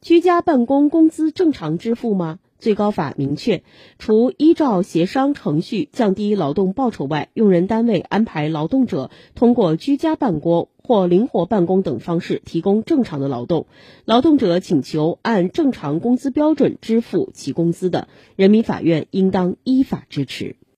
居家办公工资正常支付吗？最高法明确除依照协商程序降低劳动报酬外用人单位安排劳动者通过居家办公或灵活办公等方式提供正常的劳动。劳动者请求按正常工资标准支付其工资的人民法院应当依法支持。